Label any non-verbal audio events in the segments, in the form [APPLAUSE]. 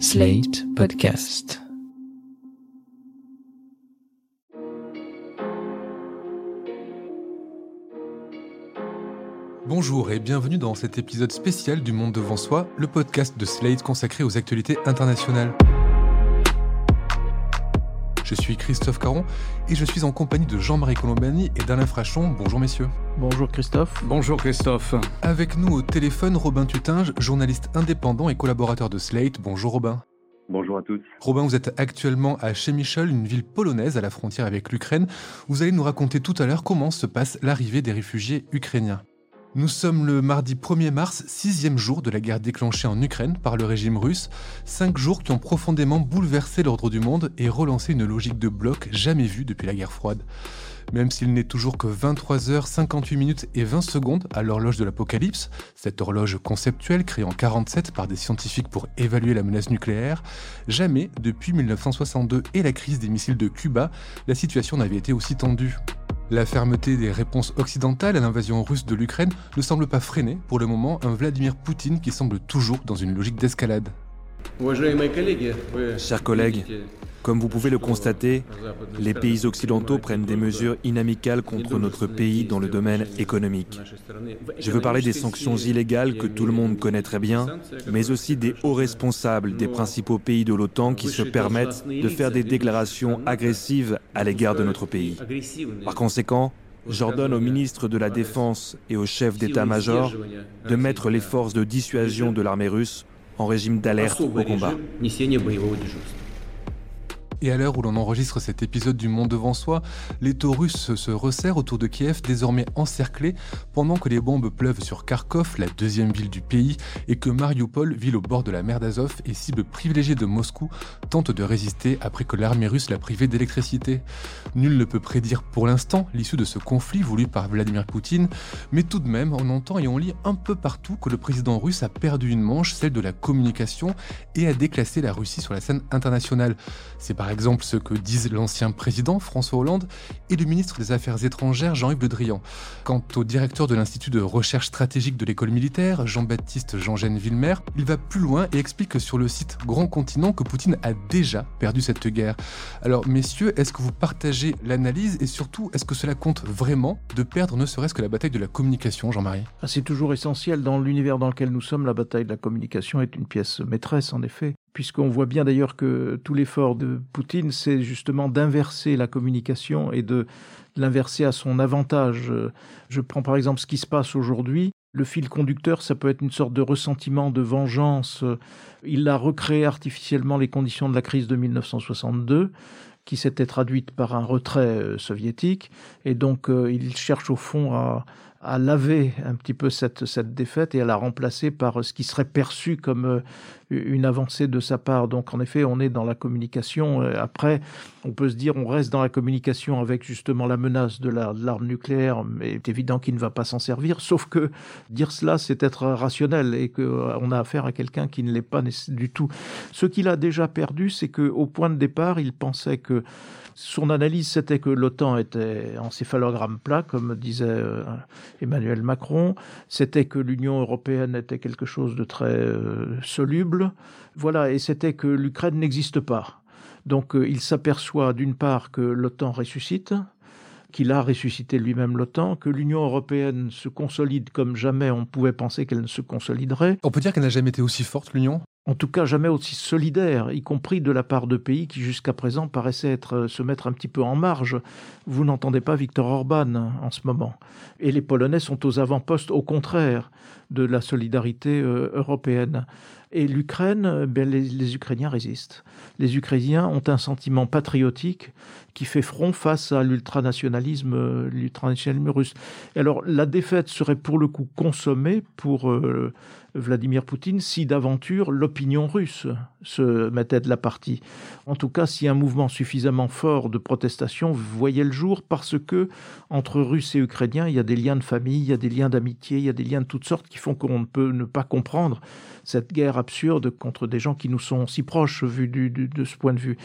Slate Podcast. Bonjour et bienvenue dans cet épisode spécial du Monde devant soi, le podcast de Slate consacré aux actualités internationales. Je suis Christophe Caron et je suis en compagnie de Jean-Marie Colombani et d'Alain Frachon. Bonjour messieurs. Bonjour Christophe. Bonjour Christophe. Avec nous au téléphone, Robin Tutinge, journaliste indépendant et collaborateur de Slate. Bonjour Robin. Bonjour à tous. Robin, vous êtes actuellement à Chemichol, une ville polonaise à la frontière avec l'Ukraine. Vous allez nous raconter tout à l'heure comment se passe l'arrivée des réfugiés ukrainiens. Nous sommes le mardi 1er mars, sixième jour de la guerre déclenchée en Ukraine par le régime russe. Cinq jours qui ont profondément bouleversé l'ordre du monde et relancé une logique de bloc jamais vue depuis la guerre froide. Même s'il n'est toujours que 23h58 minutes et 20 secondes à l'horloge de l'apocalypse, cette horloge conceptuelle créée en 47 par des scientifiques pour évaluer la menace nucléaire, jamais depuis 1962 et la crise des missiles de Cuba, la situation n'avait été aussi tendue. La fermeté des réponses occidentales à l'invasion russe de l'Ukraine ne semble pas freiner pour le moment un Vladimir Poutine qui semble toujours dans une logique d'escalade. Chers collègues, comme vous pouvez le constater, les pays occidentaux prennent des mesures inamicales contre notre pays dans le domaine économique. Je veux parler des sanctions illégales que tout le monde connaît très bien, mais aussi des hauts responsables des principaux pays de l'OTAN qui se permettent de faire des déclarations agressives à l'égard de notre pays. Par conséquent, J'ordonne au ministre de la Défense et au chef d'état-major de mettre les forces de dissuasion de l'armée russe en régime d'alerte au combat. Et à l'heure où l'on enregistre cet épisode du Monde devant soi, les taux russes se resserrent autour de Kiev, désormais encerclé, pendant que les bombes pleuvent sur Kharkov, la deuxième ville du pays, et que Mariupol, ville au bord de la mer d'Azov et cible privilégiée de Moscou, tente de résister après que l'armée russe l'a privée d'électricité. Nul ne peut prédire pour l'instant l'issue de ce conflit voulu par Vladimir Poutine, mais tout de même, on entend et on lit un peu partout que le président russe a perdu une manche, celle de la communication, et a déclassé la Russie sur la scène internationale. C'est exemple ce que disent l'ancien président François Hollande et le ministre des Affaires étrangères Jean-Yves Le Drian. Quant au directeur de l'Institut de recherche stratégique de l'école militaire, Jean-Baptiste Jean-Gène Villemer, il va plus loin et explique sur le site Grand Continent que Poutine a déjà perdu cette guerre. Alors messieurs, est-ce que vous partagez l'analyse et surtout est-ce que cela compte vraiment de perdre ne serait-ce que la bataille de la communication, Jean-Marie? Ah, C'est toujours essentiel dans l'univers dans lequel nous sommes, la bataille de la communication est une pièce maîtresse en effet puisqu'on voit bien d'ailleurs que tout l'effort de Poutine, c'est justement d'inverser la communication et de l'inverser à son avantage. Je prends par exemple ce qui se passe aujourd'hui. Le fil conducteur, ça peut être une sorte de ressentiment, de vengeance. Il a recréé artificiellement les conditions de la crise de 1962 qui s'était traduite par un retrait soviétique. Et donc, il cherche au fond à, à laver un petit peu cette, cette défaite et à la remplacer par ce qui serait perçu comme euh, une avancée de sa part. Donc en effet, on est dans la communication. Euh, après, on peut se dire, on reste dans la communication avec justement la menace de l'arme nucléaire, mais c'est évident qu'il ne va pas s'en servir. Sauf que dire cela, c'est être rationnel et qu'on euh, a affaire à quelqu'un qui ne l'est pas du tout. Ce qu'il a déjà perdu, c'est qu'au point de départ, il pensait que son analyse, c'était que l'OTAN était en céphalogramme plat, comme disait euh, Emmanuel Macron. C'était que l'Union européenne était quelque chose de très euh, soluble. Voilà, et c'était que l'Ukraine n'existe pas. Donc euh, il s'aperçoit d'une part que l'OTAN ressuscite, qu'il a ressuscité lui-même l'OTAN, que l'Union européenne se consolide comme jamais on pouvait penser qu'elle ne se consoliderait. On peut dire qu'elle n'a jamais été aussi forte, l'Union? En tout cas jamais aussi solidaire, y compris de la part de pays qui jusqu'à présent paraissaient être, euh, se mettre un petit peu en marge. Vous n'entendez pas Viktor Orban en ce moment. Et les Polonais sont aux avant-postes, au contraire, de la solidarité euh, européenne. Et l'Ukraine, ben, les, Ukrainiens résistent. Les Ukrainiens ont un sentiment patriotique qui fait front face à l'ultranationalisme, euh, l'ultranationalisme russe. Et alors, la défaite serait pour le coup consommée pour euh, Vladimir Poutine si d'aventure l'opinion russe se mettait de la partie. En tout cas, si un mouvement suffisamment fort de protestation voyait le jour, parce que entre Russes et Ukrainiens, il y a des liens de famille, il y a des liens d'amitié, il y a des liens de toutes sortes qui font qu'on ne peut ne pas comprendre cette guerre absurde contre des gens qui nous sont si proches vu du, de ce point de vue.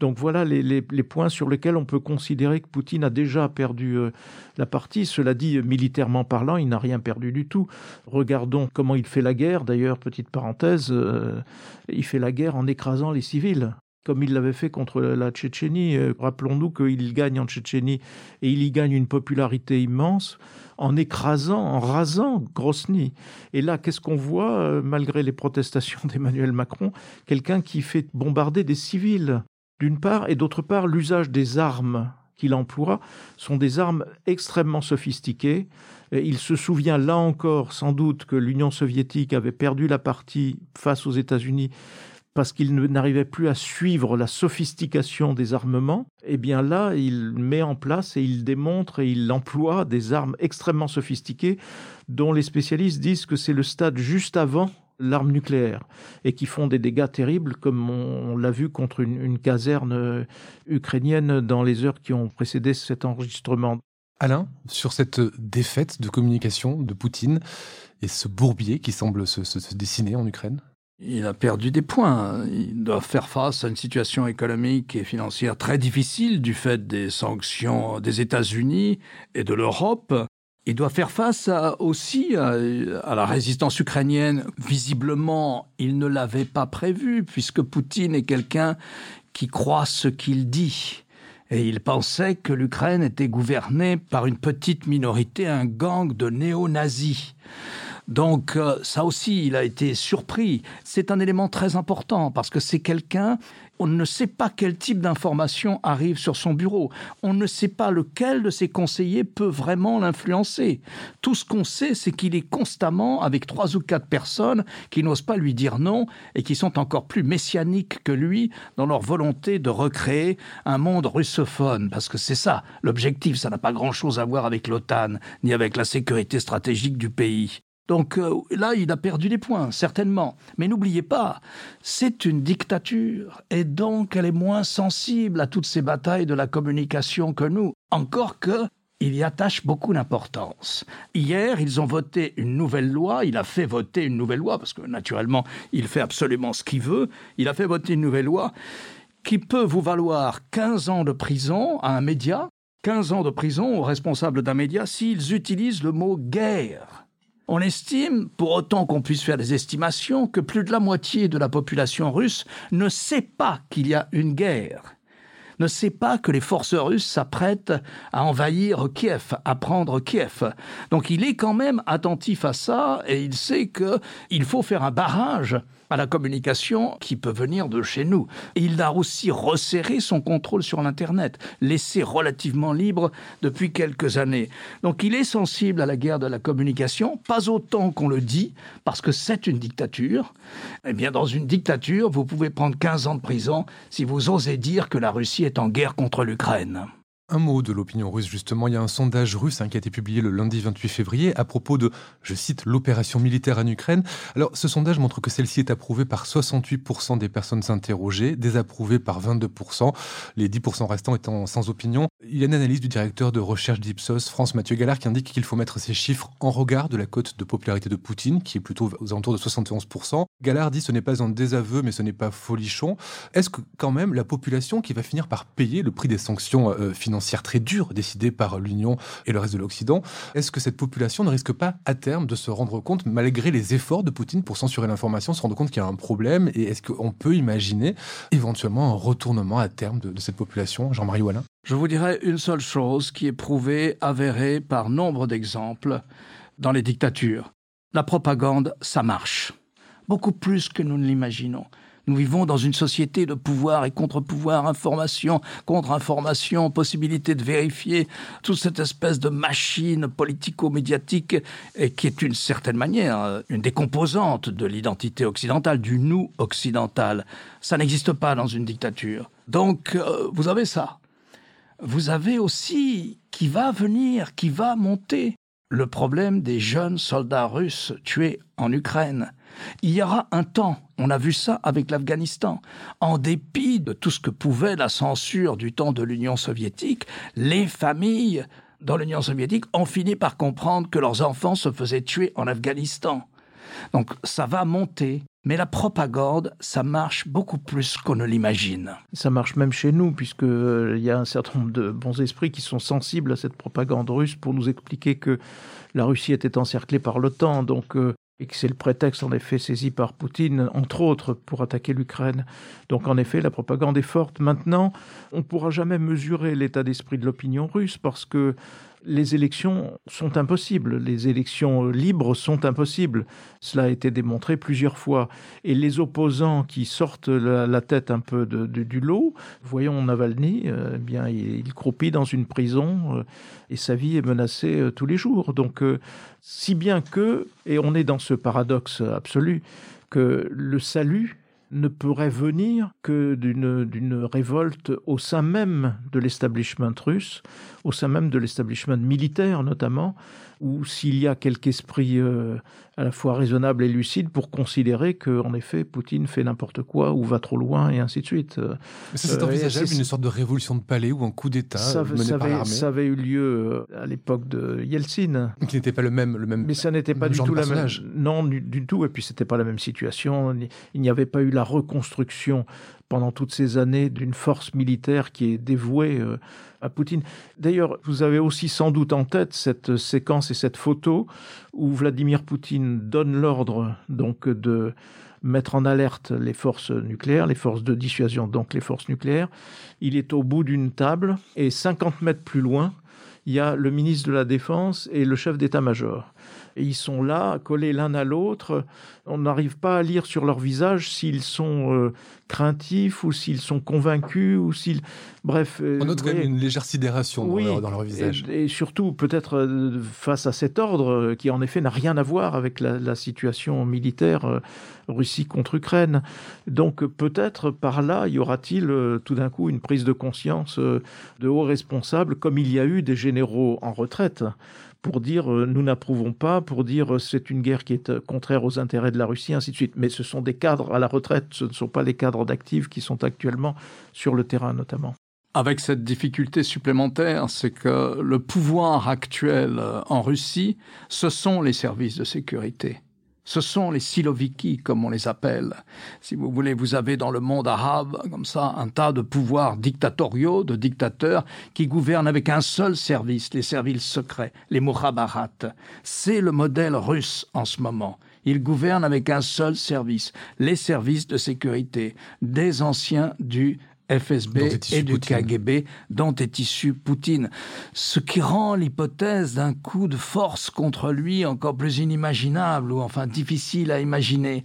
Donc voilà les, points sur lesquels on peut considérer que Poutine a déjà perdu euh, la partie. Cela dit, militairement parlant, il n'a rien perdu du tout. Regardons comment il fait la guerre. D'ailleurs, petite parenthèse, euh, il fait la guerre en écrasant les civils comme il l'avait fait contre la Tchétchénie. Euh, rappelons-nous qu'il gagne en Tchétchénie et il y gagne une popularité immense en écrasant, en rasant Grosny. Et là, qu'est-ce qu'on voit, euh, malgré les protestations [LAUGHS] d'Emmanuel Macron? Quelqu'un qui fait bombarder des civils, d'une part, et d'autre part, l'usage des armes qu'il emploie sont des armes extrêmement sophistiquées. Il se souvient là encore sans doute que l'Union soviétique avait perdu la partie face aux États-Unis parce qu'il n'arrivait plus à suivre la sophistication des armements, eh bien là, il met en place et il démontre et il emploie des armes extrêmement sophistiquées dont les spécialistes disent que c'est le stade juste avant l'arme nucléaire et qui font des dégâts terribles comme on, l'a vu contre une, caserne euh, ukrainienne dans les heures qui ont précédé cet enregistrement. Alain, sur cette défaite de communication de Poutine et ce bourbier qui semble se dessiner en Ukraine? Il a perdu des points. Il doit faire face à une situation économique et financière très difficile du fait des sanctions des États-Unis et de l'Europe. Il doit faire face aussi à, la résistance ukrainienne. Visiblement, il ne l'avait pas prévu, puisque Poutine est quelqu'un qui croit ce qu'il dit. Et il pensait que l'Ukraine était gouvernée par une petite minorité, un gang de néo-nazis. Donc euh, ça aussi, il a été surpris. C'est un élément très important parce que c'est quelqu'un, on ne sait pas quel type d'information arrive sur son bureau. On ne sait pas lequel de ses conseillers peut vraiment l'influencer. Tout ce qu'on sait, c'est qu'il est constamment avec trois ou quatre personnes qui n'osent pas lui dire non et qui sont encore plus messianiques que lui dans leur volonté de recréer un monde russophone. Parce que c'est ça, l'objectif, ça n'a pas grand-chose à voir avec l'OTAN ni avec la sécurité stratégique du pays. Donc euh, là, il a perdu des points, certainement. Mais n'oubliez pas, c'est une dictature, et donc elle est moins sensible à toutes ces batailles de la communication que nous. Encore que, il y attache beaucoup d'importance. Hier, ils ont voté une nouvelle loi, il a fait voter une nouvelle loi, parce que naturellement, il fait absolument ce qu'il veut, il a fait voter une nouvelle loi qui peut vous valoir 15 ans de prison à un média, 15 ans de prison aux responsables d'un média s'ils utilisent le mot guerre. On estime, pour autant qu'on puisse faire des estimations, que plus de la moitié de la population russe ne sait pas qu'il y a une guerre, ne sait pas que les forces russes s'apprêtent à envahir Kiev, à prendre Kiev. Donc il est quand même attentif à ça et il sait qu'il faut faire un barrage à la communication qui peut venir de chez nous. Il a aussi resserré son contrôle sur l'Internet, laissé relativement libre depuis quelques années. Donc il est sensible à la guerre de la communication, pas autant qu'on le dit, parce que c'est une dictature. Eh bien, dans une dictature, vous pouvez prendre 15 ans de prison si vous osez dire que la Russie est en guerre contre l'Ukraine. Un mot de l'opinion russe, justement. Il y a un sondage russe hein, qui a été publié le lundi 28 février à propos de, je cite, l'opération militaire en Ukraine. Alors, ce sondage montre que celle-ci est approuvée par 68% des personnes interrogées, désapprouvée par 22%, les 10% restants étant sans opinion. Il y a une analyse du directeur de recherche d'Ipsos, France Mathieu Gallard, qui indique qu'il faut mettre ces chiffres en regard de la cote de popularité de Poutine, qui est plutôt aux alentours de 71%. Gallard dit ce n'est pas un désaveu, mais ce n'est pas folichon. Est-ce que, quand même, la population qui va finir par payer le prix des sanctions euh, financières financière très dure décidée par l'Union et le reste de l'Occident. Est-ce que cette population ne risque pas à terme de se rendre compte, malgré les efforts de Poutine pour censurer l'information, se rendre compte qu'il y a un problème Et est-ce qu'on peut imaginer éventuellement un retournement à terme de, cette population Jean-Marie Wallin? Je vous dirais une seule chose qui est prouvée, avérée par nombre d'exemples dans les dictatures. La propagande, ça marche. Beaucoup plus que nous ne l'imaginons. Nous vivons dans une société de pouvoir et contre-pouvoir, information, contre-information, possibilité de vérifier toute cette espèce de machine politico-médiatique qui est d'une certaine manière une des composantes de l'identité occidentale, du nous occidental. Ça n'existe pas dans une dictature. Donc, euh, vous avez ça. Vous avez aussi qui va venir, qui va monter le problème des jeunes soldats russes tués en Ukraine. Il y aura un temps, on a vu ça avec l'Afghanistan, en dépit de tout ce que pouvait la censure du temps de l'Union soviétique, les familles dans l'Union soviétique ont fini par comprendre que leurs enfants se faisaient tuer en Afghanistan. Donc ça va monter. Mais la propagande, ça marche beaucoup plus qu'on ne l'imagine. Ça marche même chez nous, puisqu'il euh, y a un certain nombre de bons esprits qui sont sensibles à cette propagande russe pour nous expliquer que la Russie était encerclée par l'OTAN, donc euh, et que c'est le prétexte en effet saisi par Poutine, entre autres, pour attaquer l'Ukraine. Donc en effet, la propagande est forte. Maintenant, on ne pourra jamais mesurer l'état d'esprit de l'opinion russe parce que les élections sont impossibles, les élections libres sont impossibles. Cela a été démontré plusieurs fois. Et les opposants qui sortent la, tête un peu du lot, voyons Navalny, euh, eh bien, il, croupit dans une prison euh, et sa vie est menacée euh, tous les jours. Donc, si bien que, et on est dans ce paradoxe absolu, que le salut ne pourrait venir que d'une révolte au sein même de l'establishment russe, au sein même de l'establishment militaire notamment, ou s'il y a quelque esprit euh, à la fois raisonnable et lucide pour considérer que, en effet, Poutine fait n'importe quoi ou va trop loin et ainsi de suite. Mais ça, c'est euh, envisageable, une sorte de révolution de palais ou un coup d'État mené ça par l'armée Ça avait eu lieu euh, à l'époque de Yeltsin. Qui n'était pas le même, le même. Mais ça n'était pas du tout la même. Non, du, du, tout. Et puis, c'était pas la même situation. Il n'y avait pas eu la reconstruction pendant toutes ces années d'une force militaire qui est dévouée Poutine. D'ailleurs, vous avez aussi sans doute en tête cette séquence et cette photo où Vladimir Poutine donne l'ordre donc de mettre en alerte les forces nucléaires, les forces de dissuasion, donc les forces nucléaires. Il est au bout d'une table et 50 mètres plus loin, il y a le ministre de la Défense et le chef d'état-major. Et ils sont là, collés l'un à l'autre. On n'arrive pas à lire sur leur visage s'ils sont euh, craintifs ou s'ils sont convaincus ou s'ils... Bref... Euh, On note quand même une légère sidération dans, leur, dans leur, visage. Et, surtout, peut-être euh, face à cet ordre qui, en effet, n'a rien à voir avec la, la situation militaire Russie contre Ukraine. Donc peut-être par là, y aura-t-il tout d'un coup une prise de conscience de hauts responsables, comme il y a eu des généraux en retraite pour dire euh, nous n'approuvons pas, pour dire euh, c'est une guerre qui est euh, contraire aux intérêts de la Russie, ainsi de suite. Mais ce sont des cadres à la retraite, ce ne sont pas les cadres d'actifs qui sont actuellement sur le terrain notamment. Avec cette difficulté supplémentaire, c'est que le pouvoir actuel en Russie, ce sont les services de sécurité. Ce sont les siloviki, comme on les appelle. Si vous voulez, vous avez dans le monde arabe, comme ça, un tas de pouvoirs dictatoriaux, de dictateurs, qui gouvernent avec un seul service, les services secrets, les mukhabarat. C'est le modèle russe en ce moment. Ils gouvernent avec un seul service, les services de sécurité, des anciens du FSB et du KGB dont est issu Poutine, ce qui rend l'hypothèse d'un coup de force contre lui encore plus inimaginable ou enfin difficile à imaginer,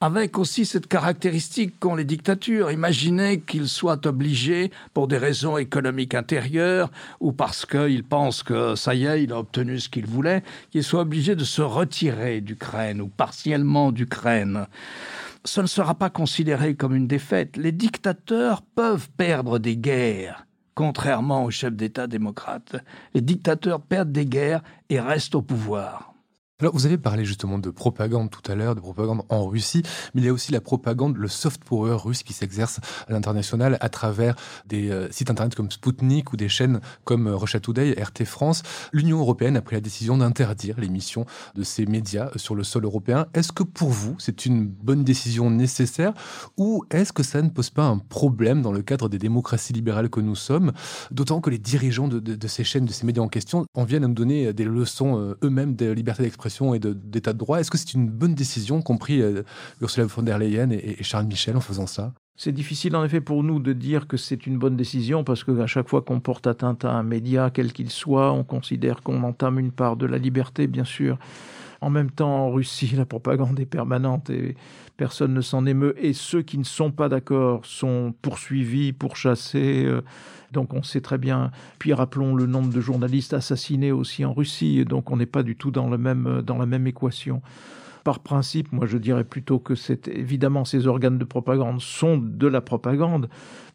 avec aussi cette caractéristique qu'ont les dictatures. Imaginez qu'il soit obligé, pour des raisons économiques intérieures ou parce qu'il pense que ça y est, il a obtenu ce qu'il voulait, qu'il soit obligé de se retirer d'Ukraine ou partiellement d'Ukraine ce ne sera pas considéré comme une défaite. Les dictateurs peuvent perdre des guerres, contrairement aux chefs d'État démocrates. Les dictateurs perdent des guerres et restent au pouvoir. Alors, vous avez parlé justement de propagande tout à l'heure, de propagande en Russie, mais il y a aussi la propagande, le soft power russe qui s'exerce à l'international à travers des euh, sites internet comme Sputnik ou des chaînes comme euh, Russia Today, RT France. L'Union européenne a pris la décision d'interdire l'émission de ces médias sur le sol européen. Est-ce que pour vous, c'est une bonne décision nécessaire ou est-ce que ça ne pose pas un problème dans le cadre des démocraties libérales que nous sommes, d'autant que les dirigeants de, ces chaînes, de ces médias en question, en viennent à nous donner des leçons euh, eux-mêmes de liberté d'expression? Et d'état de, droit. Est-ce que c'est une bonne décision, compris euh, Ursula von der Leyen et, Charles Michel en faisant ça? C'est difficile en effet pour nous de dire que c'est une bonne décision parce qu'à chaque fois qu'on porte atteinte à un média, quel qu'il soit, on considère qu'on entame une part de la liberté, bien sûr. En même temps, en Russie, la propagande est permanente et personne ne s'en émeut. Et ceux qui ne sont pas d'accord sont poursuivis, pourchassés. Euh, donc on sait très bien. Puis rappelons le nombre de journalistes assassinés aussi en Russie. Donc on n'est pas du tout dans, la même équation. Par principe, moi je dirais plutôt que c'est évidemment ces organes de propagande sont de la propagande,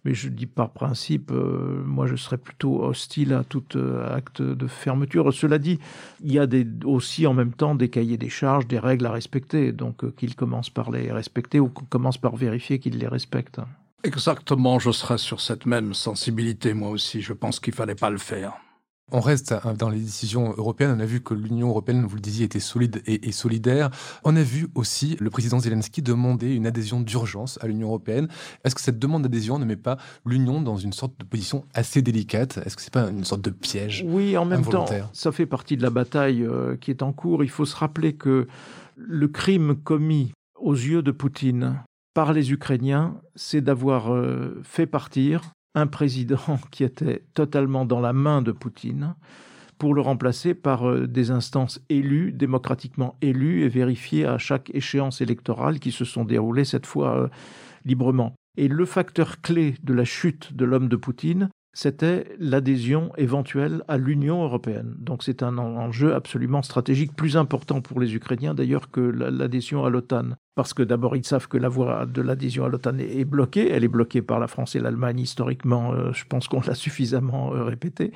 mais je dis par principe, euh, moi je serais plutôt hostile à tout euh, acte de fermeture. Cela dit, il y a aussi en même temps des cahiers des charges, des règles à respecter, donc euh, qu'ils commencent par les respecter ou qu'on commence par vérifier qu'ils les respectent. Exactement, je serais sur cette même sensibilité moi aussi. Je pense qu'il fallait pas le faire. On reste hein, dans les décisions européennes. On a vu que l'Union européenne, vous le disiez, était solide et, solidaire. On a vu aussi le président Zelensky demander une adhésion d'urgence à l'Union européenne. Est-ce que cette demande d'adhésion ne met pas l'Union dans une sorte de position assez délicate? Est-ce que c'est pas une sorte de piège Oui, en même temps, ça fait partie de la bataille euh, qui est en cours. Il faut se rappeler que le crime commis aux yeux de Poutine par les Ukrainiens, c'est d'avoir euh, fait partir un président [LAUGHS] qui était totalement dans la main de Poutine pour le remplacer par euh, des instances élues, démocratiquement élues et vérifiées à chaque échéance électorale qui se sont déroulées cette fois euh, librement. Et le facteur clé de la chute de l'homme de Poutine, c'était l'adhésion éventuelle à l'Union européenne. Donc c'est un enjeu absolument stratégique, plus important pour les Ukrainiens d'ailleurs que l'adhésion à l'OTAN. Parce que d'abord, ils savent que la voie de l'adhésion à l'OTAN est bloquée. Elle est bloquée par la France et l'Allemagne historiquement. Euh, je pense qu'on [LAUGHS] l'a suffisamment euh, répété.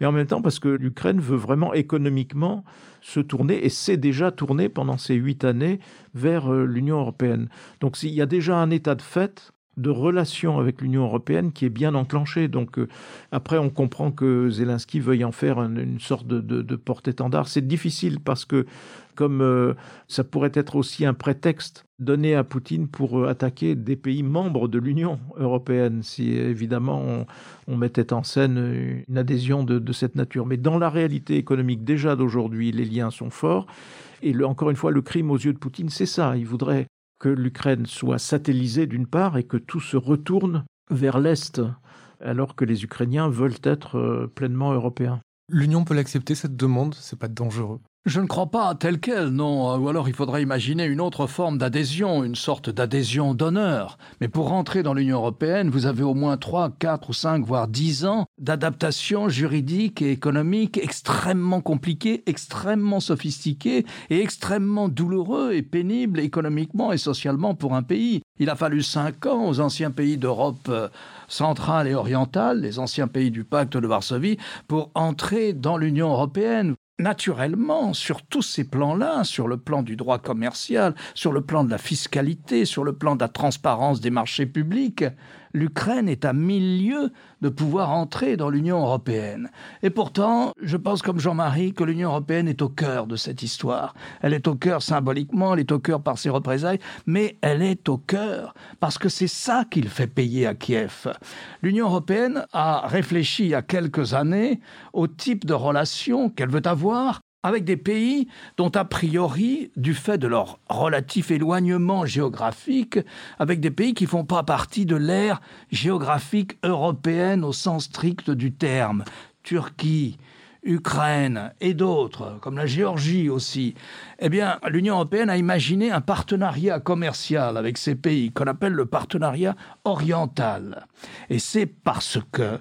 Mais en même temps, parce que l'Ukraine veut vraiment économiquement se tourner, et s'est déjà tourné pendant ces huit années vers euh, l'Union européenne. Donc il y a déjà un état de fait de relation avec l'Union européenne qui est bien enclenché. Donc euh, après, on comprend que Zelensky veuille en faire une, sorte de, porte-étendard. C'est difficile parce que comme euh, ça pourrait être aussi un prétexte donné à Poutine pour euh, attaquer des pays membres de l'Union européenne, si évidemment on, mettait en scène une adhésion de, cette nature. Mais dans la réalité économique déjà d'aujourd'hui, les liens sont forts. Et encore une fois, le crime aux yeux de Poutine, c'est ça. Il voudrait que l'Ukraine soit satellisée d'une part et que tout se retourne vers l'Est, alors que les Ukrainiens veulent être euh, pleinement européens. L'Union peut l'accepter, cette demande? C'est pas dangereux je ne crois pas tel quel, non. Ou alors il faudrait imaginer une autre forme d'adhésion, une sorte d'adhésion d'honneur. Mais pour rentrer dans l'Union européenne, vous avez au moins 3, 4 ou 5, voire 10 ans d'adaptation juridique et économique extrêmement compliquée, extrêmement sophistiquée et extrêmement douloureux et pénible économiquement et socialement pour un pays. Il a fallu 5 ans aux anciens pays d'Europe euh, centrale et orientale, les anciens pays du pacte de Varsovie, pour entrer dans l'Union européenne naturellement, sur tous ces plans-là, sur le plan du droit commercial, sur le plan de la fiscalité, sur le plan de la transparence des marchés publics, l'Ukraine est à mille lieues de pouvoir entrer dans l'Union européenne. Et pourtant, je pense comme Jean-Marie que l'Union européenne est au cœur de cette histoire. Elle est au cœur symboliquement, elle est au cœur par ses représailles, mais elle est au cœur parce que c'est ça qu'il fait payer à Kiev. L'Union européenne a réfléchi il y a quelques années au type de relation qu'elle veut avoir avec des pays dont a priori, du fait de leur relatif éloignement géographique, avec des pays qui font pas partie de l'ère géographique européenne au sens strict du terme, Turquie, Ukraine et d'autres, comme la Géorgie aussi, eh bien, l'Union européenne a imaginé un partenariat commercial avec ces pays qu'on appelle le partenariat oriental. Et c'est parce que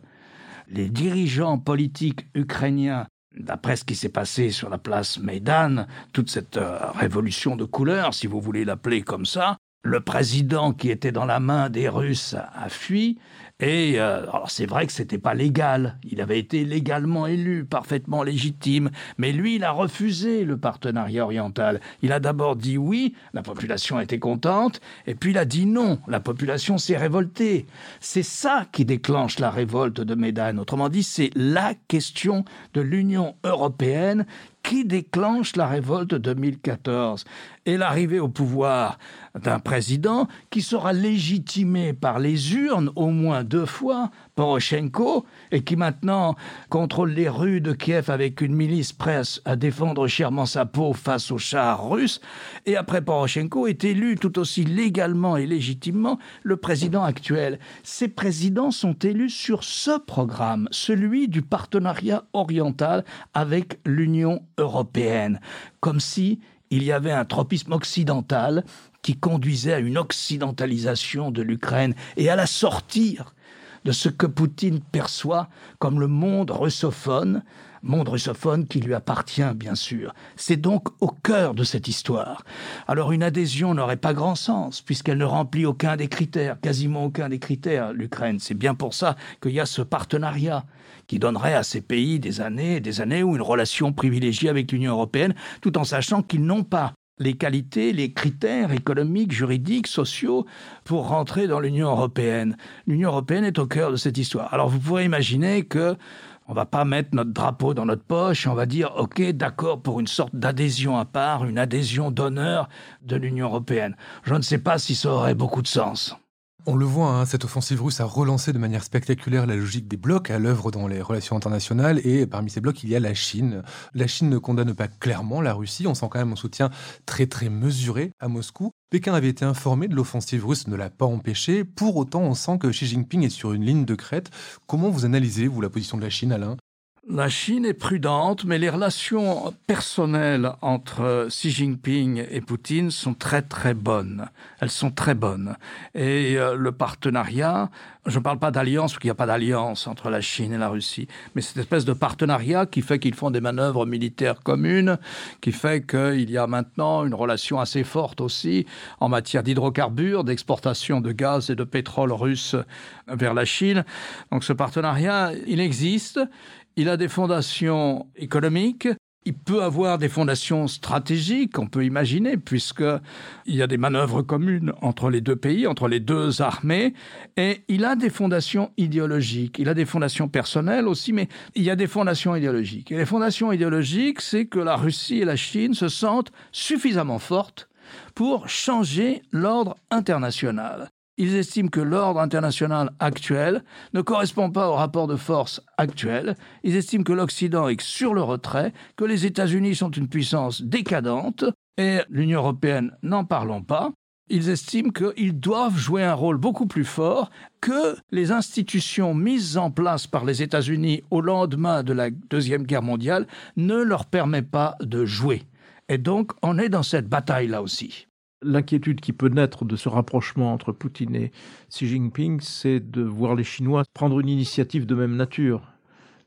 les dirigeants politiques ukrainiens D'après ce qui s'est passé sur la place Maidan, toute cette euh, révolution de couleurs, si vous voulez l'appeler comme ça, le président qui était dans la main des Russes a fui. Et euh, alors c'est vrai que c'était pas légal. Il avait été légalement élu, parfaitement légitime, mais lui, il a refusé le partenariat oriental. Il a d'abord dit oui, la population était contente, et puis il a dit non, la population s'est révoltée. C'est ça qui déclenche la révolte de Médane. Autrement dit, c'est la question de l'Union européenne qui déclenche la révolte de 2014 et l'arrivée au pouvoir d'un président qui sera légitimé par les urnes au moins deux fois, Poroshenko, et qui maintenant contrôle les rues de Kiev avec une milice presse à défendre chèrement sa peau face aux chars russes, et après Poroshenko est élu tout aussi légalement et légitimement le président actuel. Ces présidents sont élus sur ce programme, celui du partenariat oriental avec l'Union européenne, comme si il y avait un tropisme occidental qui conduisait à une occidentalisation de l'Ukraine et à la sortir de ce que Poutine perçoit comme le monde russophone, monde russophone qui lui appartient bien sûr. C'est donc au cœur de cette histoire. Alors une adhésion n'aurait pas grand sens puisqu'elle ne remplit aucun des critères, quasiment aucun des critères, l'Ukraine. C'est bien pour ça qu'il y a ce partenariat qui donnerait à ces pays des années et des années ou une relation privilégiée avec l'Union européenne, tout en sachant qu'ils n'ont pas les qualités, les critères économiques, juridiques, sociaux pour rentrer dans l'Union européenne. L'Union européenne est au cœur de cette histoire. Alors vous pourrez imaginer que On va pas mettre notre drapeau dans notre poche on va dire OK, d'accord pour une sorte d'adhésion à part, une adhésion d'honneur de l'Union européenne. Je ne sais pas si ça aurait beaucoup de sens. On le voit, hein, cette offensive russe a relancé de manière spectaculaire la logique des blocs à l'œuvre dans les relations internationales et parmi ces blocs, il y a la Chine. La Chine ne condamne pas clairement la Russie, on sent quand même un soutien très très mesuré à Moscou. Pékin avait été informé de l'offensive russe, ne l'a pas empêché. Pour autant, on sent que Xi Jinping est sur une ligne de crête. Comment vous analysez, vous, la position de la Chine, Alain? La Chine est prudente, mais les relations personnelles entre Xi Jinping et Poutine sont très très bonnes. Elles sont très bonnes. Et euh, le partenariat, je ne parle pas d'alliance, parce qu'il n'y a pas d'alliance entre la Chine et la Russie, mais cette espèce de partenariat qui fait qu'ils font des manœuvres militaires communes, qui fait qu'il y a maintenant une relation assez forte aussi en matière d'hydrocarbures, d'exportation de gaz et de pétrole russe vers la Chine. Donc ce partenariat, il existe. Il a des fondations économiques, il peut avoir des fondations stratégiques, on peut imaginer, puisqu'il y a des manœuvres communes entre les deux pays, entre les deux armées, et il a des fondations idéologiques, il a des fondations personnelles aussi, mais il y a des fondations idéologiques. Et les fondations idéologiques, c'est que la Russie et la Chine se sentent suffisamment fortes pour changer l'ordre international ils estiment que l'ordre international actuel ne correspond pas au rapport de force actuel. Ils estiment que l'Occident est sur le retrait, que les États-Unis sont une puissance décadente, et l'Union européenne, n'en parlons pas. Ils estiment qu'ils doivent jouer un rôle beaucoup plus fort que les institutions mises en place par les États-Unis au lendemain de la Deuxième Guerre mondiale ne leur permettent pas de jouer. Et donc, on est dans cette bataille-là aussi. L'inquiétude qui peut naître de ce rapprochement entre Poutine et Xi Jinping, c'est de voir les Chinois prendre une initiative de même nature.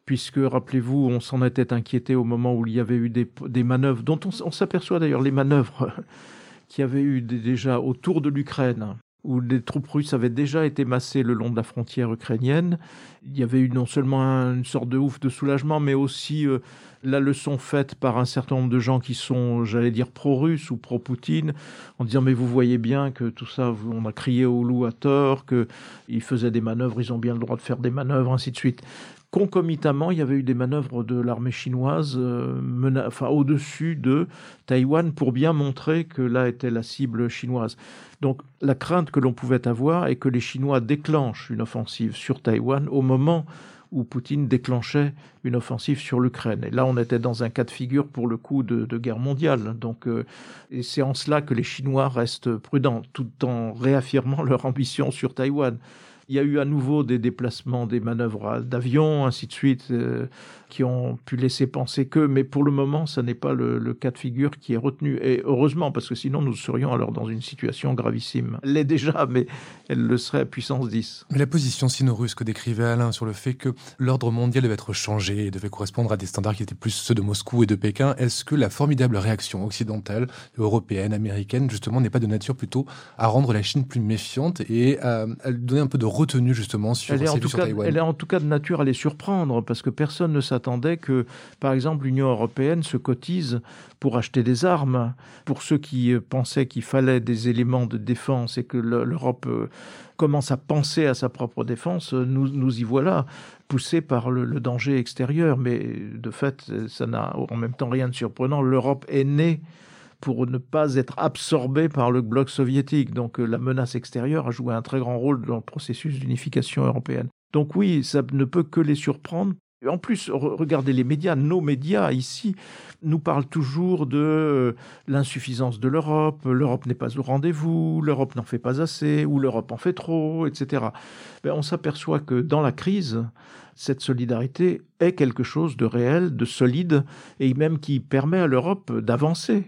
Puisque, rappelez-vous, on s'en était inquiété au moment où il y avait eu des, manœuvres, dont on, s'aperçoit d'ailleurs les manœuvres [LAUGHS] qui avaient eu déjà autour de l'Ukraine, où les troupes russes avaient déjà été massées le long de la frontière ukrainienne. Il y avait eu non seulement une sorte de ouf de soulagement, mais aussi euh, la leçon faite par un certain nombre de gens qui sont, j'allais dire, pro-russes ou pro-Poutine, en disant mais vous voyez bien que tout ça, on a crié au loup à tort, qu'ils faisaient des manœuvres, ils ont bien le droit de faire des manœuvres, ainsi de suite. Concomitamment, il y avait eu des manœuvres de l'armée chinoise euh, au-dessus de Taïwan pour bien montrer que là était la cible chinoise. Donc la crainte que l'on pouvait avoir est que les Chinois déclenchent une offensive sur Taïwan au moment où Poutine déclenchait une offensive sur l'Ukraine. Et là, on était dans un cas de figure pour le coup de, guerre mondiale. Donc, euh, et c'est en cela que les Chinois restent prudents, tout en réaffirmant [LAUGHS] leur ambition sur Taïwan. Il y a eu à nouveau des déplacements, des manœuvres d'avions, ainsi de suite, euh, qui ont pu laisser penser que, mais pour le moment, ce n'est pas le, cas de figure qui est retenu. Et heureusement, parce que sinon, nous serions alors dans une situation gravissime. Elle l'est déjà, mais elle le serait à puissance 10. Mais la position sino-russe que décrivait Alain sur le fait que l'ordre mondial devait être changé et devait correspondre à des standards qui étaient plus ceux de Moscou et de Pékin, est-ce que la formidable réaction occidentale, européenne, américaine, justement, n'est pas de nature plutôt à rendre la Chine plus méfiante et à, donner un peu de retenue, justement, sur, elle est en tout cas, Elle est en tout cas de nature à les surprendre, parce que personne ne s'attendait que, par exemple, l'Union européenne se cotise pour acheter des armes. Pour ceux qui euh, pensaient qu'il fallait des éléments de défense et que l'Europe euh, commence à penser à sa propre défense, euh, nous, nous y voilà, poussés par le, le danger extérieur. Mais de fait, ça n'a en même temps rien de surprenant. L'Europe est née pour ne pas être absorbée par le bloc soviétique. Donc la menace extérieure a joué un très grand rôle dans le processus d'unification européenne. Donc oui, ça ne peut que les surprendre. En plus, regardez les médias, nos médias ici nous parlent toujours de euh, l'insuffisance de l'Europe, l'Europe n'est pas au rendez-vous, l'Europe n'en fait pas assez, ou l'Europe en fait trop, etc. Ben, on s'aperçoit que dans la crise, cette solidarité est quelque chose de réel, de solide, et même qui permet à l'Europe d'avancer.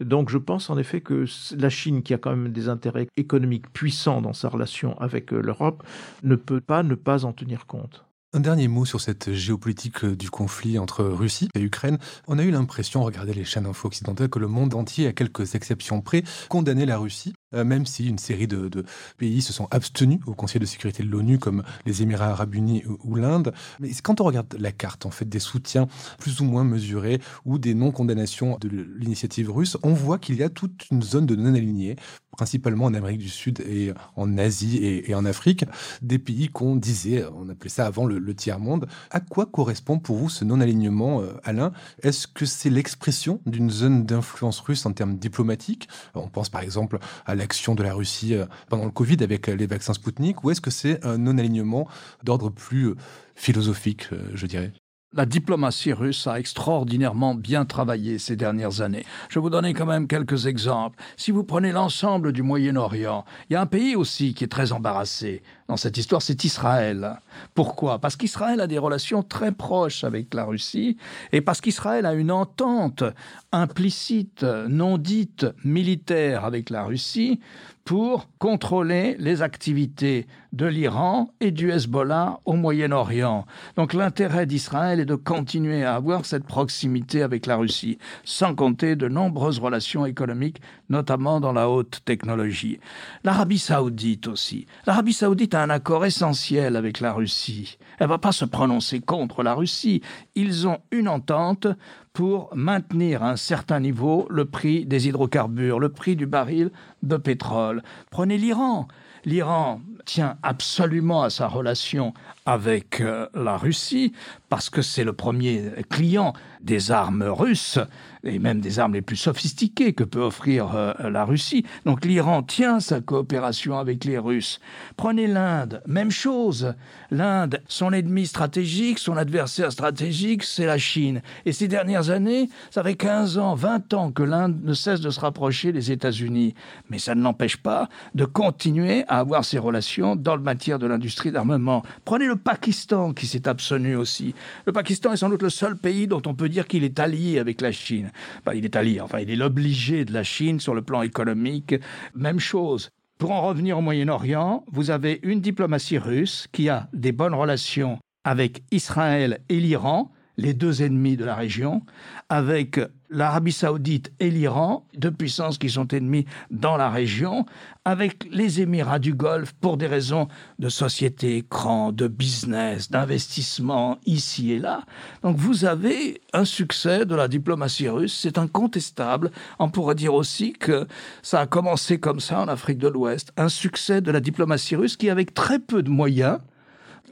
Donc je pense en effet que la Chine, qui a quand même des intérêts économiques puissants dans sa relation avec euh, l'Europe, ne peut pas ne pas en tenir compte. Un dernier mot sur cette géopolitique euh, du conflit entre Russie et Ukraine. On a eu l'impression, regarder les chaînes info occidentales, que le monde entier, à quelques exceptions près, condamnait la Russie. Euh, même si une série de, pays se sont abstenus au Conseil de sécurité de l'ONU, comme les Émirats arabes unis ou, l'Inde. Mais quand on regarde la carte, en fait, des soutiens plus ou moins mesurés ou des non-condamnations de l'initiative russe, on voit qu'il y a toute une zone de non-alignés, principalement en Amérique du Sud et en Asie et, en Afrique, des pays qu'on disait, on appelait ça avant le, tiers-monde. À quoi correspond pour vous ce non-alignement, euh, Alain? Est-ce que c'est l'expression d'une zone d'influence russe en termes diplomatiques? On pense par exemple à l'action de la Russie euh, pendant le Covid avec les vaccins Sputnik, ou est-ce que c'est un non-alignement d'ordre plus euh, philosophique, je dirais? La diplomatie russe a extraordinairement bien travaillé ces dernières années. Je vais vous donner quand même quelques exemples. Si vous prenez l'ensemble du Moyen-Orient, il y a un pays aussi qui est très embarrassé dans cette histoire, c'est Israël. Pourquoi? Parce qu'Israël a des relations très proches avec la Russie et parce qu'Israël a une entente implicite, non dite, militaire avec la Russie pour contrôler les activités de l'Iran et du Hezbollah au Moyen-Orient. Donc l'intérêt d'Israël est de continuer à avoir cette proximité avec la Russie, sans compter de nombreuses relations économiques, notamment dans la haute technologie. L'Arabie saoudite aussi. L'Arabie saoudite a un accord essentiel avec la Russie. Elle ne va pas se prononcer contre la Russie. Ils ont une entente pour maintenir à un certain niveau le prix des hydrocarbures, le prix du baril de pétrole. Prenez l'Iran. L'Iran tient absolument à sa relation avec euh, la Russie parce que c'est le premier client des armes russes et même des armes les plus sophistiquées que peut offrir euh, la Russie. Donc l'Iran tient sa coopération avec les Russes. Prenez l'Inde, même chose. L'Inde, son ennemi stratégique, son adversaire stratégique, c'est la Chine. Et ces dernières années, ça fait 15 ans, 20 ans que l'Inde ne cesse de se rapprocher des États-Unis. Mais ça ne l'empêche pas de continuer à avoir ses relations dans le matière de l'industrie d'armement. Prenez le Pakistan qui s'est abstenu aussi. Le Pakistan est sans doute le seul pays dont on peut dire qu'il est allié avec la Chine. Il est allié, enfin il est l'obligé de la Chine sur le plan économique. Même chose. Pour en revenir au Moyen-Orient, vous avez une diplomatie russe qui a des bonnes relations avec Israël et l'Iran, les deux ennemis de la région, avec l'Arabie saoudite et l'Iran, deux puissances qui sont ennemies dans la région, avec les Émirats du Golfe pour des raisons de société de business, d'investissement ici et là. Donc vous avez un succès de la diplomatie russe, c'est incontestable. On pourrait dire aussi que ça a commencé comme ça en Afrique de l'Ouest, un succès de la diplomatie russe qui, avec très peu de moyens,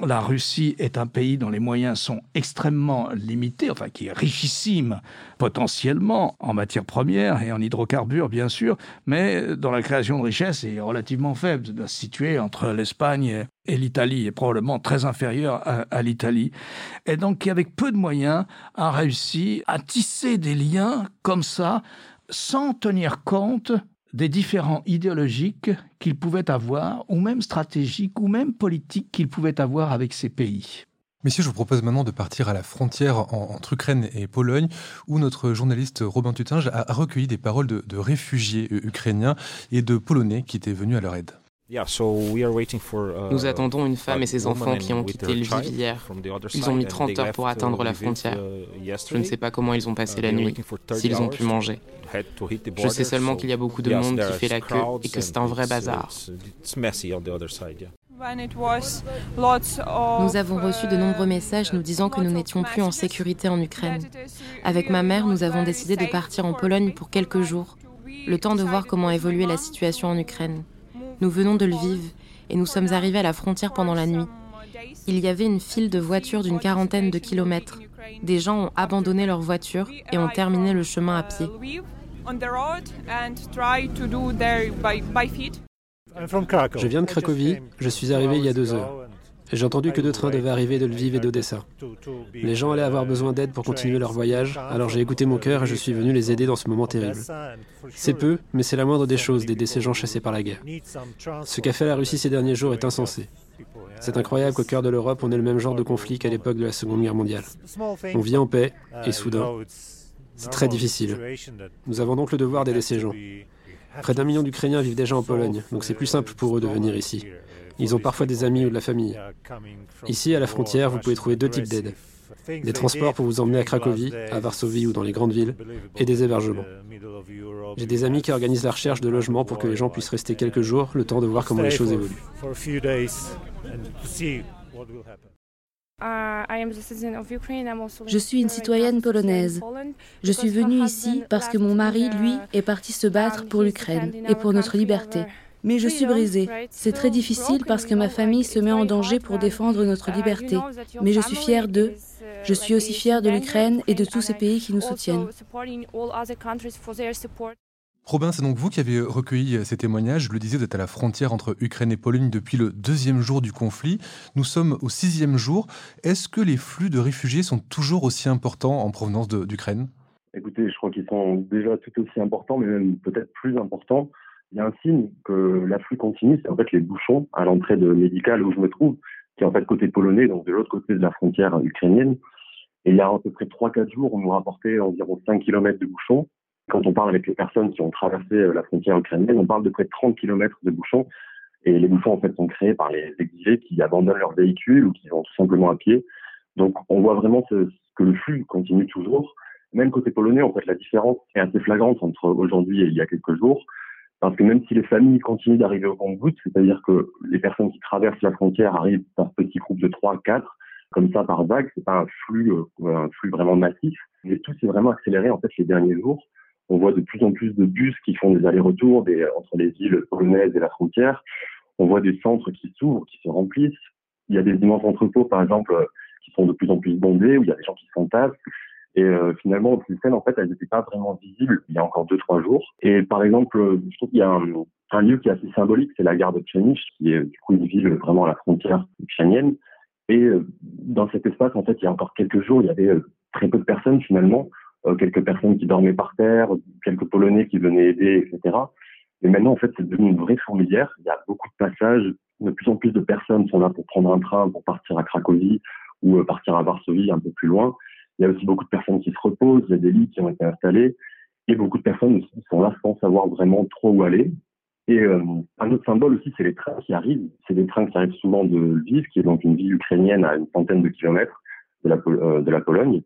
la Russie est un pays dont les moyens sont extrêmement limités, enfin qui est richissime potentiellement en matières premières et en hydrocarbures bien sûr, mais dont la création de richesse est relativement faible, située entre l'Espagne et l'Italie, est probablement très inférieure à, à l'Italie. Et donc qui avec peu de moyens a réussi à tisser des liens comme ça sans tenir compte des différents idéologiques qu'il pouvait avoir, ou même stratégiques, ou même politiques qu'il pouvait avoir avec ces pays. Messieurs, je vous propose maintenant de partir à la frontière entre Ukraine et Pologne, où notre journaliste Robin Tutinge a recueilli des paroles de, de réfugiés ukrainiens et de Polonais qui étaient venus à leur aide. Uh, Nous attendons une femme et ses enfants qui ont quitté Lviv hier. Ils ont mis 30 heures pour atteindre la frontière. Je ne sais pas comment ils ont passé la nuit, s'ils ont pu manger. Je sais seulement qu'il y a beaucoup de monde qui fait la queue et que c'est un vrai bazar. Nous avons reçu de nombreux messages nous disant que nous n'étions plus en sécurité en Ukraine. Avec ma mère, nous avons décidé de partir en Pologne pour quelques jours, le temps de voir comment évoluait la situation en Ukraine. Nous venons de Lviv et nous sommes arrivés à la frontière pendant la nuit. Il y avait une file de voitures d'une quarantaine de kilomètres. Des gens ont abandonné leurs voitures et ont terminé le chemin à pied. Je viens de Cracovie, je suis arrivé il y a deux heures. J'ai entendu que deux trains devaient arriver de Lviv et d'Odessa. Les gens allaient avoir besoin d'aide pour continuer leur voyage, alors j'ai écouté mon cœur et je suis venu les aider dans ce moment terrible. C'est peu, mais c'est la moindre des choses d'aider ces gens chassés par la guerre. Ce qu'a fait la Russie ces derniers jours est insensé. C'est incroyable qu'au cœur de l'Europe, on ait le même genre de conflit qu'à l'époque de la Seconde Guerre mondiale. On vit en paix, et soudain, c'est très difficile. Nous avons donc le devoir d'aider ces gens. Près d'un million d'Ukrainiens vivent déjà en Pologne, donc c'est plus simple pour eux de venir ici. Ils ont parfois des amis ou de la famille. Ici, à la frontière, vous pouvez trouver deux types d'aide. des transports pour vous emmener à Cracovie, à Varsovie ou dans les grandes villes, et des hébergements. J'ai des amis qui organisent la recherche de logements pour que les gens puissent rester quelques jours, le temps de voir comment les choses évoluent. Je suis une citoyenne polonaise. Je suis venue ici parce que mon mari, lui, est parti se battre pour l'Ukraine et pour notre liberté. Mais je suis brisée. C'est très difficile parce que ma famille se met en danger pour défendre notre liberté. Mais je suis fière d'eux. Je suis aussi fière de l'Ukraine et de tous ces pays qui nous soutiennent. Robin, c'est donc vous qui avez recueilli ces témoignages. Je le disais, vous êtes à la frontière entre Ukraine et Pologne depuis le deuxième jour du conflit. Nous sommes au sixième jour. Est-ce que les flux de réfugiés sont toujours aussi importants en provenance d'Ukraine? Écoutez, je crois qu'ils sont déjà tout aussi importants, mais même peut-être plus importants. Il y a un signe que l'afflux continue, c'est en fait les bouchons à l'entrée de médicale où je me trouve, qui est en fait côté polonais, donc de l'autre côté de la frontière ukrainienne. Et il y a à peu près 3-4 jours, on nous rapportait environ 5 km de bouchons. Quand on parle avec les personnes qui ont traversé euh, la frontière ukrainienne, on parle de près de 30 km de bouchons. Et les bouchons, en fait, sont créés par les exilés qui abandonnent leur véhicule ou qui vont tout simplement à pied. Donc, on voit vraiment que le flux continue toujours. Même côté polonais, en fait, la différence est assez flagrante entre aujourd'hui et il y a quelques jours. Parce que même si les familles continuent d'arriver au compte-gouttes, c'est-à-dire que les personnes qui traversent la frontière arrivent par petits groupes de 3, 4, comme ça par vague, c'est pas un flux, euh, un flux vraiment massif. Mais tout s'est vraiment accéléré en fait les derniers jours. On voit de plus en plus de bus qui font des allers-retours entre les îles polonaises et la frontière. On voit des centres qui s'ouvrent, qui se remplissent. Il y a des immenses entrepôts, par exemple, qui sont de plus en plus bondés, où il y a des gens qui s'entassent. Et euh, finalement, ces scènes, en fait, elles n'étaient pas vraiment visibles il y a encore deux, trois jours. Et par exemple, je trouve qu'il y a un, lieu qui est assez symbolique, c'est la gare de Pchenich, qui est du coup une ville vraiment à la frontière ukrainienne. Et euh, dans cet espace, en fait, il y a encore quelques jours, il y avait euh, très peu de personnes finalement, quelques personnes qui dormaient par terre, quelques Polonais qui venaient aider, etc. Et maintenant, en fait, c'est devenu une vraie fourmilière. Il y a beaucoup de passages. De plus en plus de personnes sont là pour prendre un train, pour partir à Cracovie ou partir à Varsovie un peu plus loin. Il y a aussi beaucoup de personnes qui se reposent, il y a des lits qui ont été installés, et beaucoup de personnes sont là sans savoir vraiment trop où aller. Et euh, un autre symbole aussi, c'est les trains qui arrivent. C'est des trains qui arrivent souvent de Lviv, qui est donc une ville ukrainienne à une centaine de kilomètres de la, euh, Pologne.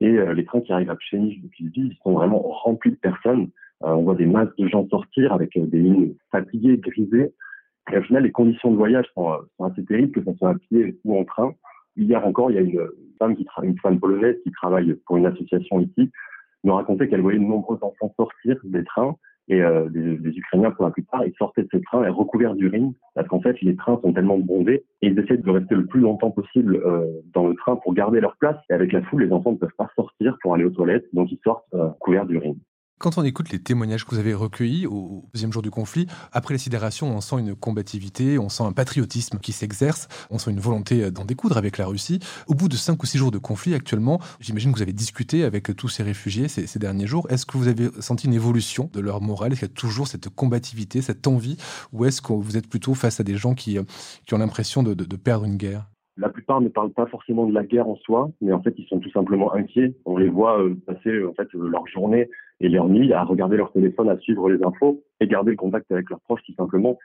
Et euh, les trains qui arrivent à Pchenich depuis Lviv, sont vraiment remplis de personnes. on voit des masses de gens sortir avec des lignes fatiguées, grisées. Et au final, les conditions de voyage sont assez terribles, que ce soit à pied ou en train. Hier encore, il y a une femme, qui une femme polonaise qui travaille pour une association ici, me racontait qu'elle voyait de nombreux enfants sortir des trains et euh, des, Ukrainiens pour la plupart, ils sortaient de ces trains et recouverts d'urine parce qu'en fait les trains sont tellement bondés et ils essaient de rester le plus longtemps possible euh, dans le train pour garder leur place et avec la foule les enfants ne peuvent pas sortir pour aller aux toilettes donc ils sortent euh, couverts d'urine. Quand on écoute les témoignages que vous avez recueillis au deuxième jour du conflit, après la sidération, on sent une combativité, on sent un patriotisme qui s'exerce, on sent une volonté d'en découdre avec la Russie. Au bout de cinq ou six jours de conflit actuellement, j'imagine que vous avez discuté avec tous ces réfugiés ces, derniers jours. Est-ce que vous avez senti une évolution de leur morale? Est-ce qu'il y a toujours cette combativité, cette envie? Ou est-ce que vous êtes plutôt face à des gens qui, qui ont l'impression de perdre une guerre? Ne parlent pas forcément de la guerre en soi, mais en fait, ils sont tout simplement inquiets. On les voit euh, passer euh, leur journée et leur nuit à regarder leur téléphone, à suivre les infos et garder le contact avec leurs proches, tout simplement.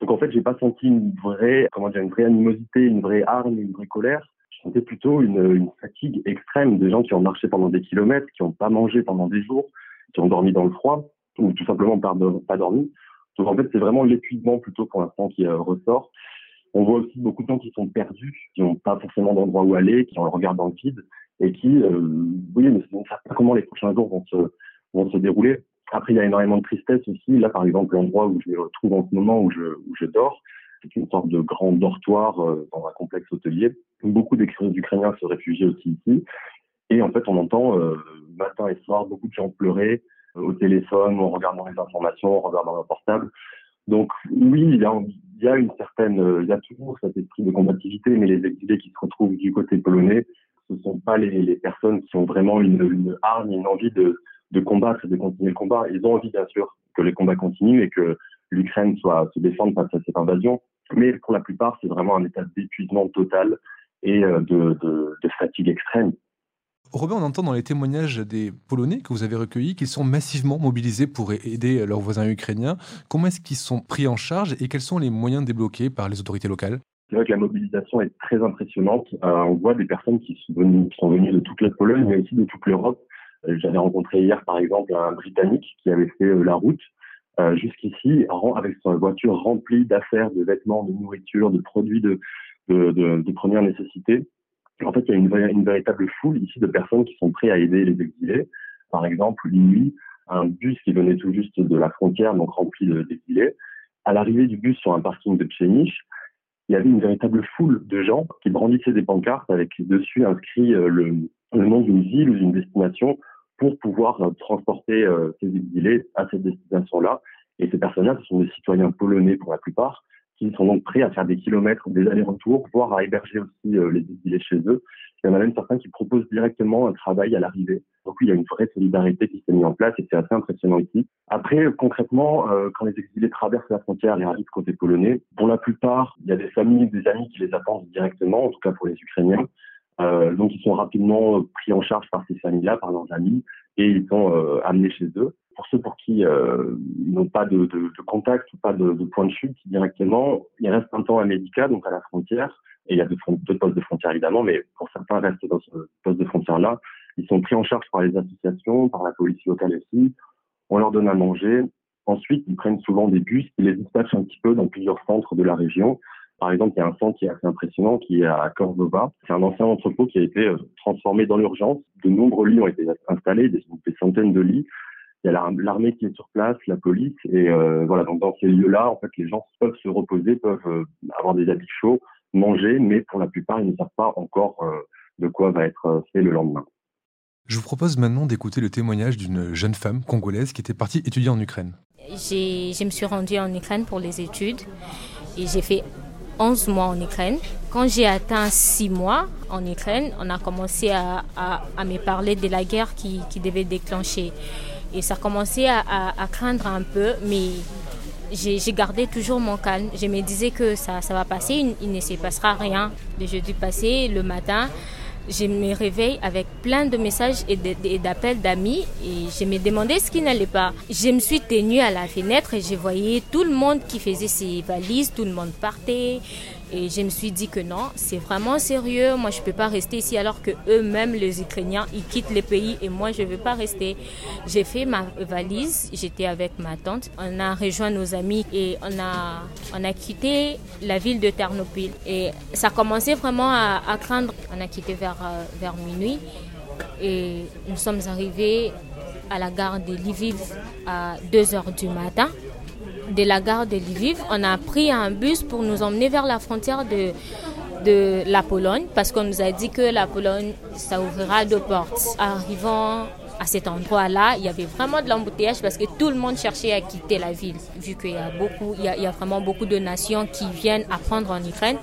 Donc en fait, j'ai pas senti une vraie, comment dire, une vraie animosité, une vraie hargne, une vraie colère. Je sentais plutôt une, fatigue extrême des gens qui ont marché pendant des kilomètres, qui n'ont pas mangé pendant des jours, qui ont dormi dans le froid ou tout simplement pas, pas dormi. Donc en fait, c'est vraiment l'épuisement plutôt pour l'instant qui euh, ressort. On voit aussi beaucoup de gens qui sont perdus, qui n'ont pas forcément d'endroit où aller, qui ont le regard dans le vide et qui, euh, oui, ne savent pas comment les prochains jours vont se, dérouler. Après, il y a énormément de tristesse aussi. Là, par exemple, l'endroit où je me retrouve en ce moment, où je, où je dors, c'est une sorte de grand dortoir euh, dans un complexe hôtelier. Beaucoup d'Ukrainiens se réfugient aussi ici. Et en fait, on entend euh, matin et soir beaucoup de gens pleurer euh, au téléphone, en regardant les informations, en regardant leur portable. Donc oui, il y a, une certaine, euh, il y a toujours cet esprit de combativité, mais les exilés qui se retrouvent du côté polonais, ce sont pas les, personnes qui ont vraiment une, hargne, une envie de, de combattre et de continuer le combat. Ils ont envie, bien sûr, que les combats continuent et que l'Ukraine soit se défende face à cette invasion. Mais pour la plupart, c'est vraiment un état d'épuisement total et euh, de fatigue extrême. Robin, on entend dans les témoignages des Polonais que vous avez recueillis qu'ils sont massivement mobilisés pour aider leurs voisins ukrainiens. Comment est-ce qu'ils sont pris en charge et quels sont les moyens débloqués par les autorités locales? C'est vrai que la mobilisation est très impressionnante. on voit des personnes qui sont, venues, de toute la Pologne, mais aussi de toute l'Europe. J'avais rencontré hier, par exemple, un Britannique qui avait fait la route jusqu'ici avec sa voiture remplie d'affaires, de vêtements, de nourriture, de produits de, de, de, de première nécessité. En fait, il y a une, véritable foule ici de personnes qui sont prêtes à aider les exilés. Par exemple, une nuit, un bus qui venait tout juste de la frontière, donc rempli d'exilés. À l'arrivée du bus sur un parking de Pchenich, il y avait une véritable foule de gens qui brandissaient des pancartes avec dessus inscrit euh, le, le nom d'une ville ou d'une destination pour pouvoir euh, transporter euh, ces exilés à cette destination-là. Et ces personnes-là, ce sont des citoyens polonais pour la plupart, qui sont donc prêts à faire des kilomètres, des allers-retours, voire à héberger aussi euh, les exilés chez eux. Il y en a même certains qui proposent directement un travail à l'arrivée. Donc oui, il y a une vraie solidarité qui s'est mise en place et c'est assez impressionnant ici. Après, concrètement, euh, quand les exilés traversent la frontière et arrivent côté polonais, pour la plupart, il y a des familles, des amis qui les attendent directement, en tout cas pour les Ukrainiens. Euh, donc ils sont rapidement pris en charge par ces familles-là, par leurs amis, et ils sont euh, amenés chez eux pour ceux pour qui euh, ils n'ont pas de, de, de, contact ou pas de, de, point de chute directement, il reste un temps à Médica, donc à la frontière, et il y a deux, postes de frontière évidemment, mais pour certains restent dans ce poste de frontière-là. Ils sont pris en charge par les associations, par la police locale aussi. On leur donne à manger. Ensuite, ils prennent souvent des bus qui les dispatchent un petit peu dans plusieurs centres de la région. Par exemple, il y a un centre qui est assez impressionnant, qui est à Cordova. C'est un ancien entrepôt qui a été euh, transformé dans l'urgence. De nombreux lits ont été installés, des centaines de lits il y a l'armée qui est sur place, la police, et euh, voilà. Donc dans ces lieux-là, en fait, les gens peuvent se reposer, peuvent euh, avoir des habits chauds, manger, mais pour la plupart, ils ne savent pas encore euh, de quoi va être fait le lendemain. Je vous propose maintenant d'écouter le témoignage d'une jeune femme congolaise qui était partie étudier en Ukraine. Je me suis rendue en Ukraine pour les études et j'ai fait 11 mois en Ukraine. Quand j'ai atteint 6 mois en Ukraine, on a commencé à, à, me parler de la guerre qui, qui devait déclencher. Et ça commençait à, à, craindre un peu, mais j'ai gardé toujours mon calme. Je me disais que ça, ça va passer, il, ne se passera rien. Le jeudi passé, le matin, je me réveille avec plein de messages et d'appels d'amis et je me demandais ce qui n'allait pas. Je me suis tenue à la fenêtre et je voyais tout le monde qui faisait ses valises, tout le monde partait. Et je me suis dit que non, c'est vraiment sérieux. Moi, je ne peux pas rester ici alors que eux-mêmes, les Ukrainiens, ils quittent le pays et moi, je ne veux pas rester. J'ai fait ma valise, j'étais avec ma tante. On a rejoint nos amis et on a, on a quitté la ville de Ternopil. Et ça commençait vraiment à, craindre. On a quitté vers, euh, vers minuit et nous sommes arrivés à la gare de Lviv à 2 heures du matin de la gare de Lviv, on a pris un bus pour nous emmener vers la frontière de, de la Pologne parce qu'on nous a dit que la Pologne, ça ouvrira deux portes. Arrivant à cet endroit-là, il y avait vraiment de l'embouteillage parce que tout le monde cherchait à quitter la ville, vu qu'il y a beaucoup, il y a, vraiment beaucoup de nations qui viennent apprendre en Ukraine.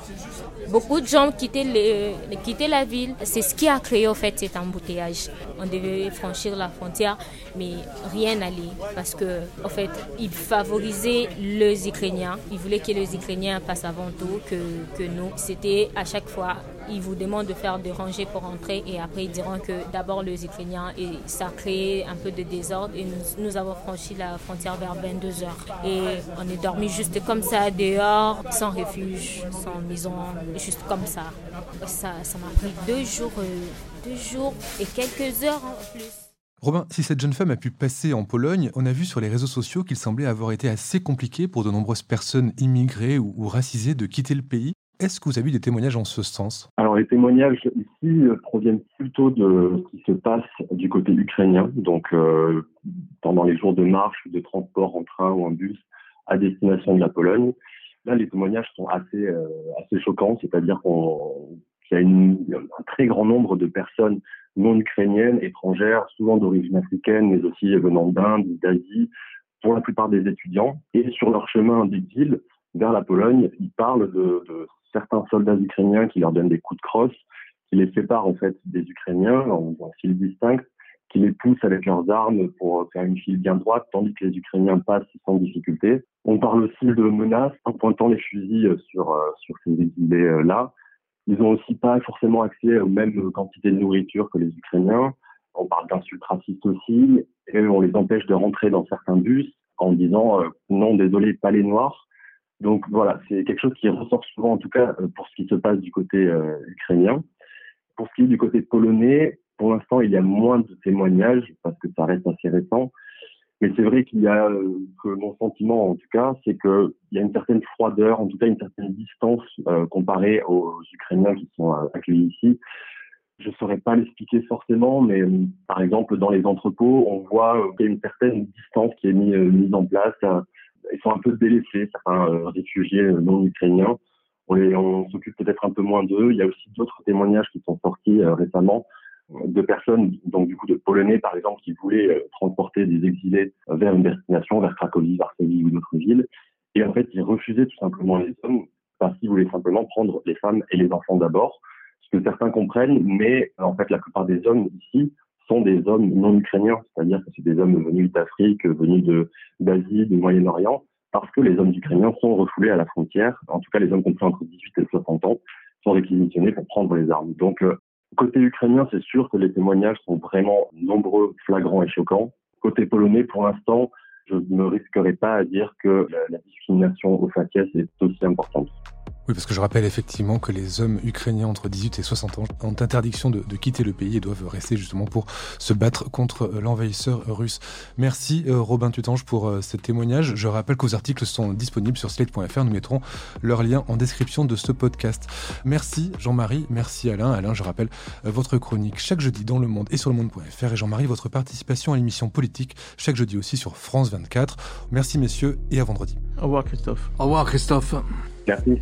Beaucoup de gens quittaient, quittaient la ville. C'est ce qui a créé au fait cet embouteillage. On devait franchir la frontière, mais rien n'allait parce que, en fait, ils favorisaient les Ukrainiens. Ils voulaient que les Ukrainiens passent avant tout que, que nous. C'était à chaque fois ils vous demandent de faire des rangées pour entrer et après ils diront que d'abord les Ukrainiens et ça a créé un peu de désordre et nous, avons franchi la frontière vers 22 heures et on est dormi juste comme ça dehors, sans refuge, sans maison, juste comme ça. Ça, ça m'a pris deux jours, euh, deux jours et quelques heures en plus. Robin, si cette jeune femme a pu passer en Pologne, on a vu sur les réseaux sociaux qu'il semblait avoir été assez compliqué pour de nombreuses personnes immigrées ou, ou racisées de quitter le pays. Est-ce que vous avez eu des témoignages en ce sens? Alors les témoignages ici euh, proviennent plutôt de ce qui se passe du côté ukrainien, donc euh, pendant les jours de marche, de transport en train ou en bus à destination de la Pologne. Là, les témoignages sont assez euh, assez choquants, c'est-à-dire qu'il y a un très grand nombre de personnes non ukrainiennes, étrangères, souvent d'origine africaine, mais aussi venant d'Inde, d'Asie, pour la plupart des étudiants, et sur leur chemin d'exil vers la Pologne, ils parlent de, de certains soldats ukrainiens qui leur donnent des coups de crosse, qui les séparent en fait des Ukrainiens en, en file distincte, qui les poussent avec leurs armes pour faire une file bien droite, tandis que les Ukrainiens passent sans difficulté. On parle aussi de menaces en pointant les fusils sur, euh, sur ces exilés-là. Ils n'ont aussi pas forcément accès aux mêmes quantités de nourriture que les Ukrainiens. On parle d'insultes racistes aussi, et on les empêche de rentrer dans certains bus en disant euh, non, désolé, pas les Noirs. Donc voilà, c'est quelque chose qui ressort souvent, en tout cas pour ce qui se passe du côté ukrainien. Pour ce qui est du côté polonais, pour l'instant, il y a moins de témoignages parce que ça reste assez récent. Mais c'est vrai qu'il y a, euh, que mon sentiment en tout cas, c'est qu'il y a une certaine froideur, en tout cas une certaine distance euh, comparée aux Ukrainiens qui sont euh, accueillis ici. Je ne saurais pas l'expliquer forcément, mais par exemple dans les entrepôts, on voit qu'il y a une certaine distance qui est mise, en place. Ils sont un peu délaissés, certains réfugiés non ukrainiens. On s'occupe peut-être un peu moins d'eux. Il y a aussi d'autres témoignages qui sont sortis récemment de personnes, donc du coup de Polonais par exemple, qui voulaient euh, transporter des exilés vers une destination, vers Cracovie, Varsovie ou d'autres villes. Et en fait, ils refusaient tout simplement les hommes parce qu'ils voulaient simplement prendre les femmes et les enfants d'abord, ce que certains comprennent, mais en fait, la plupart des hommes ici sont des hommes non ukrainiens, c'est-à-dire que c'est des hommes venus d'Afrique, venus d'Asie, du Moyen-Orient, parce que les hommes ukrainiens sont refoulés à la frontière, en tout cas les hommes compris entre 18 et 60 ans, sont réquisitionnés pour prendre les armes. Donc, euh, Côté ukrainien, c'est sûr que les témoignages sont vraiment nombreux, flagrants et choquants. Côté polonais, pour l'instant, je ne risquerai pas à dire que la, discrimination au faciès est aussi importante. Oui, parce que je rappelle effectivement que les hommes ukrainiens entre 18 et 60 ans ont interdiction de, quitter le pays et doivent rester justement pour se battre contre euh, l'envahisseur russe. Merci euh, Robin Tutange pour euh, ce témoignage. Je rappelle que vos articles sont disponibles sur slate.fr. Nous mettrons leur lien en description de ce podcast. Merci Jean-Marie, merci Alain. Alain, je rappelle votre chronique chaque jeudi dans le monde et sur le monde.fr et Jean-Marie, votre participation à l'émission politique chaque jeudi aussi sur France 24. Merci messieurs et à vendredi. Au revoir Christophe. Au revoir Christophe. Merci.